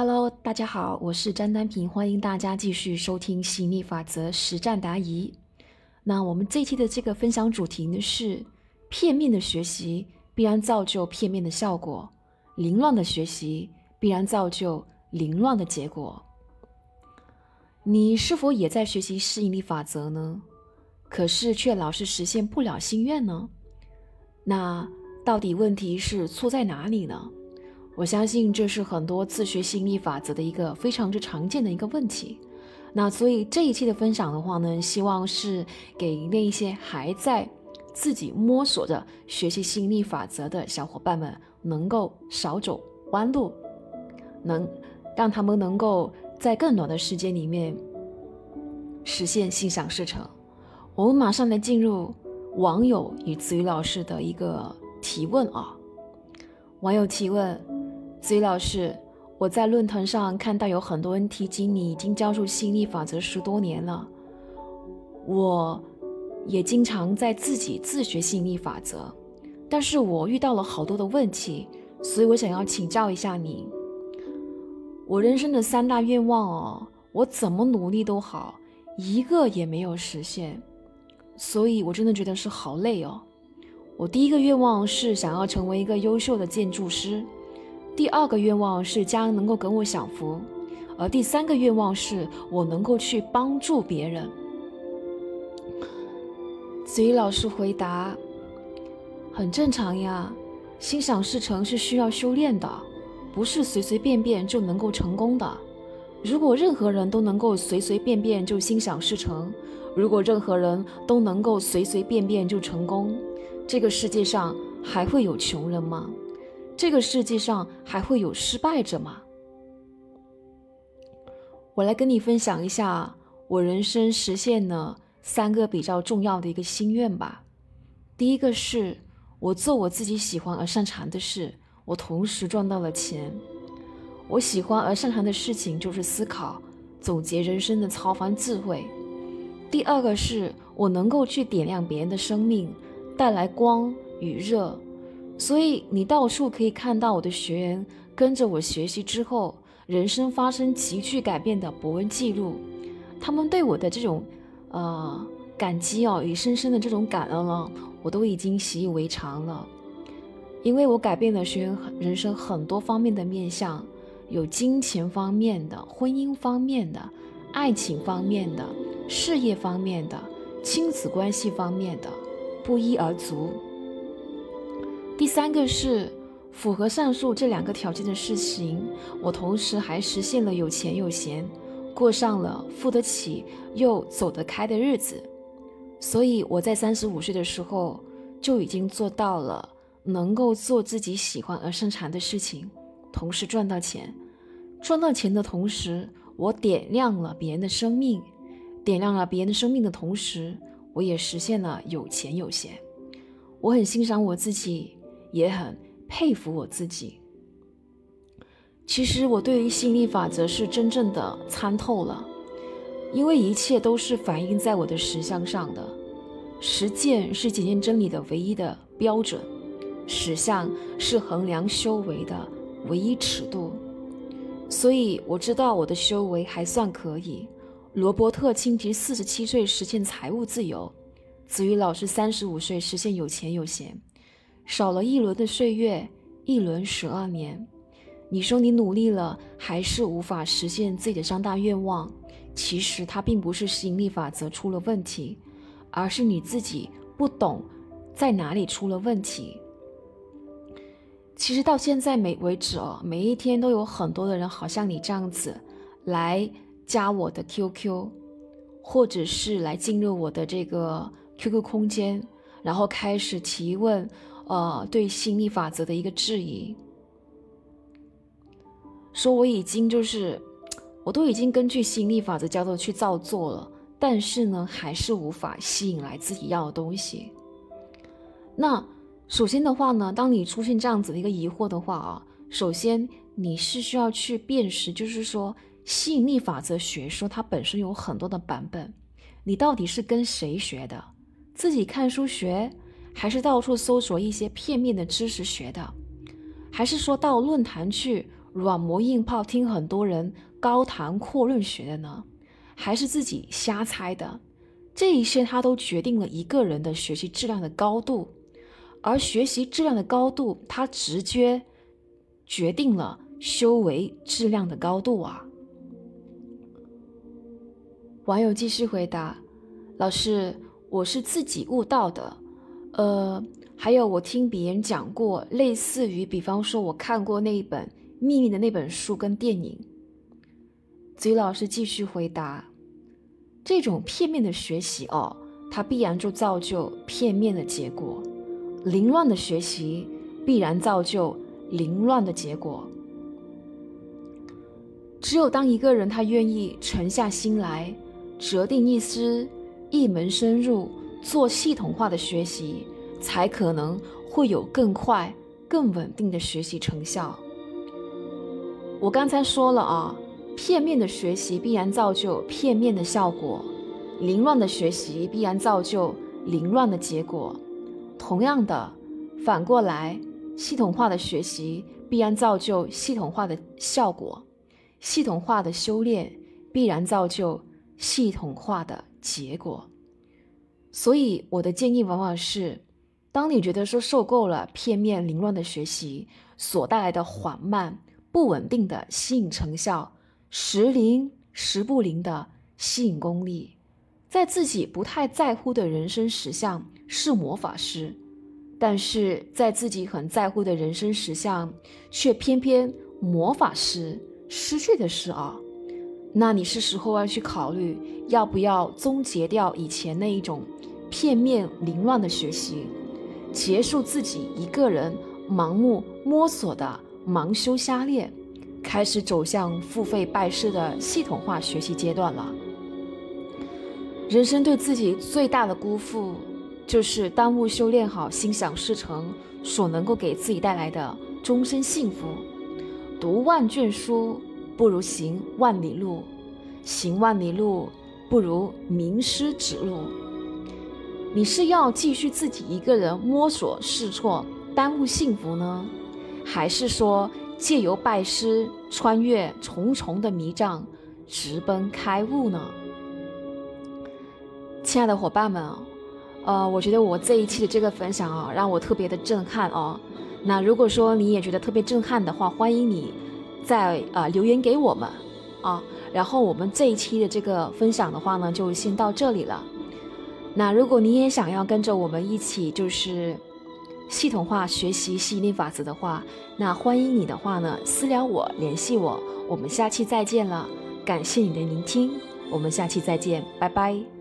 Hello，大家好，我是张丹平，欢迎大家继续收听吸引力法则实战答疑。那我们这期的这个分享主题呢是：片面的学习必然造就片面的效果，凌乱的学习必然造就凌乱的结果。你是否也在学习吸引力法则呢？可是却老是实现不了心愿呢？那到底问题是错在哪里呢？我相信这是很多自学吸引力法则的一个非常之常见的一个问题。那所以这一期的分享的话呢，希望是给那一些还在自己摸索着学习吸引力法则的小伙伴们，能够少走弯路，能让他们能够在更短的时间里面实现心想事成。我们马上来进入网友与子瑜老师的一个提问啊，网友提问。子怡老师，我在论坛上看到有很多人提及你已经教授吸引力法则十多年了，我也经常在自己自学吸引力法则，但是我遇到了好多的问题，所以我想要请教一下你。我人生的三大愿望哦，我怎么努力都好，一个也没有实现，所以我真的觉得是好累哦。我第一个愿望是想要成为一个优秀的建筑师。第二个愿望是家人能够给我享福，而第三个愿望是我能够去帮助别人。子怡老师回答：“很正常呀，心想事成是需要修炼的，不是随随便便就能够成功的。如果任何人都能够随随便便就心想事成，如果任何人都能够随随便便就成功，这个世界上还会有穷人吗？”这个世界上还会有失败者吗？我来跟你分享一下我人生实现了三个比较重要的一个心愿吧。第一个是我做我自己喜欢而擅长的事，我同时赚到了钱。我喜欢而擅长的事情就是思考、总结人生的超凡智慧。第二个是我能够去点亮别人的生命，带来光与热。所以你到处可以看到我的学员跟着我学习之后，人生发生急剧改变的博文记录，他们对我的这种，呃，感激哦与深深的这种感恩了，我都已经习以为常了，因为我改变了学员人生很多方面的面相，有金钱方面的、婚姻方面的、爱情方面的、事业方面的、亲子关系方面的，不一而足。第三个是符合上述这两个条件的事情，我同时还实现了有钱有闲，过上了付得起又走得开的日子。所以我在三十五岁的时候就已经做到了能够做自己喜欢而擅长的事情，同时赚到钱。赚到钱的同时，我点亮了别人的生命，点亮了别人的生命的同时，我也实现了有钱有闲。我很欣赏我自己。也很佩服我自己。其实我对于吸引力法则是真正的参透了，因为一切都是反映在我的实相上的。实践是检验真理的唯一的标准，实相是衡量修为的唯一尺度。所以我知道我的修为还算可以。罗伯特清崎四十七岁实现财务自由，子瑜老师三十五岁实现有钱有闲。少了一轮的岁月，一轮十二年。你说你努力了，还是无法实现自己的三大愿望？其实它并不是吸引力法则出了问题，而是你自己不懂在哪里出了问题。其实到现在每为止哦，每一天都有很多的人，好像你这样子来加我的 QQ，或者是来进入我的这个 QQ 空间，然后开始提问。呃，对心理法则的一个质疑，说我已经就是，我都已经根据心理法则教的去照做了，但是呢，还是无法吸引来自己要的东西。那首先的话呢，当你出现这样子的一个疑惑的话啊，首先你是需要去辨识，就是说吸引力法则学说它本身有很多的版本，你到底是跟谁学的？自己看书学？还是到处搜索一些片面的知识学的，还是说到论坛去软磨硬泡听很多人高谈阔论学的呢？还是自己瞎猜的？这一些它都决定了一个人的学习质量的高度，而学习质量的高度，它直接决定了修为质量的高度啊！网友继续回答：“老师，我是自己悟到的，呃，还有我听别人讲过，类似于，比方说我看过那一本《秘密》的那本书跟电影。”子瑜老师继续回答：“这种片面的学习哦，它必然就造就片面的结果；凌乱的学习必然造就凌乱的结果。只有当一个人他愿意沉下心来。”折定一思，一门深入，做系统化的学习，才可能会有更快、更稳定的学习成效。我刚才说了啊，片面的学习必然造就片面的效果，凌乱的学习必然造就凌乱的结果。同样的，反过来，系统化的学习必然造就系统化的效果，系统化的修炼必然造就。系统化的结果，所以我的建议往往是：当你觉得说受够了片面凌乱的学习所带来的缓慢、不稳定的吸引成效，时灵时不灵的吸引功力，在自己不太在乎的人生实相是魔法师，但是在自己很在乎的人生实相却偏偏魔法师失去的是啊。那你是时候要去考虑，要不要终结掉以前那一种片面凌乱的学习，结束自己一个人盲目摸索的盲修瞎练，开始走向付费拜师的系统化学习阶段了。人生对自己最大的辜负，就是耽误修炼好心想事成所能够给自己带来的终身幸福。读万卷书。不如行万里路，行万里路不如名师指路。你是要继续自己一个人摸索试错，耽误幸福呢，还是说借由拜师穿越重重的迷障，直奔开悟呢？亲爱的伙伴们，呃，我觉得我这一期的这个分享啊，让我特别的震撼哦。那如果说你也觉得特别震撼的话，欢迎你。再啊留言给我们啊，然后我们这一期的这个分享的话呢，就先到这里了。那如果你也想要跟着我们一起就是系统化学习吸引力法则的话，那欢迎你的话呢私聊我联系我，我们下期再见了。感谢你的聆听，我们下期再见，拜拜。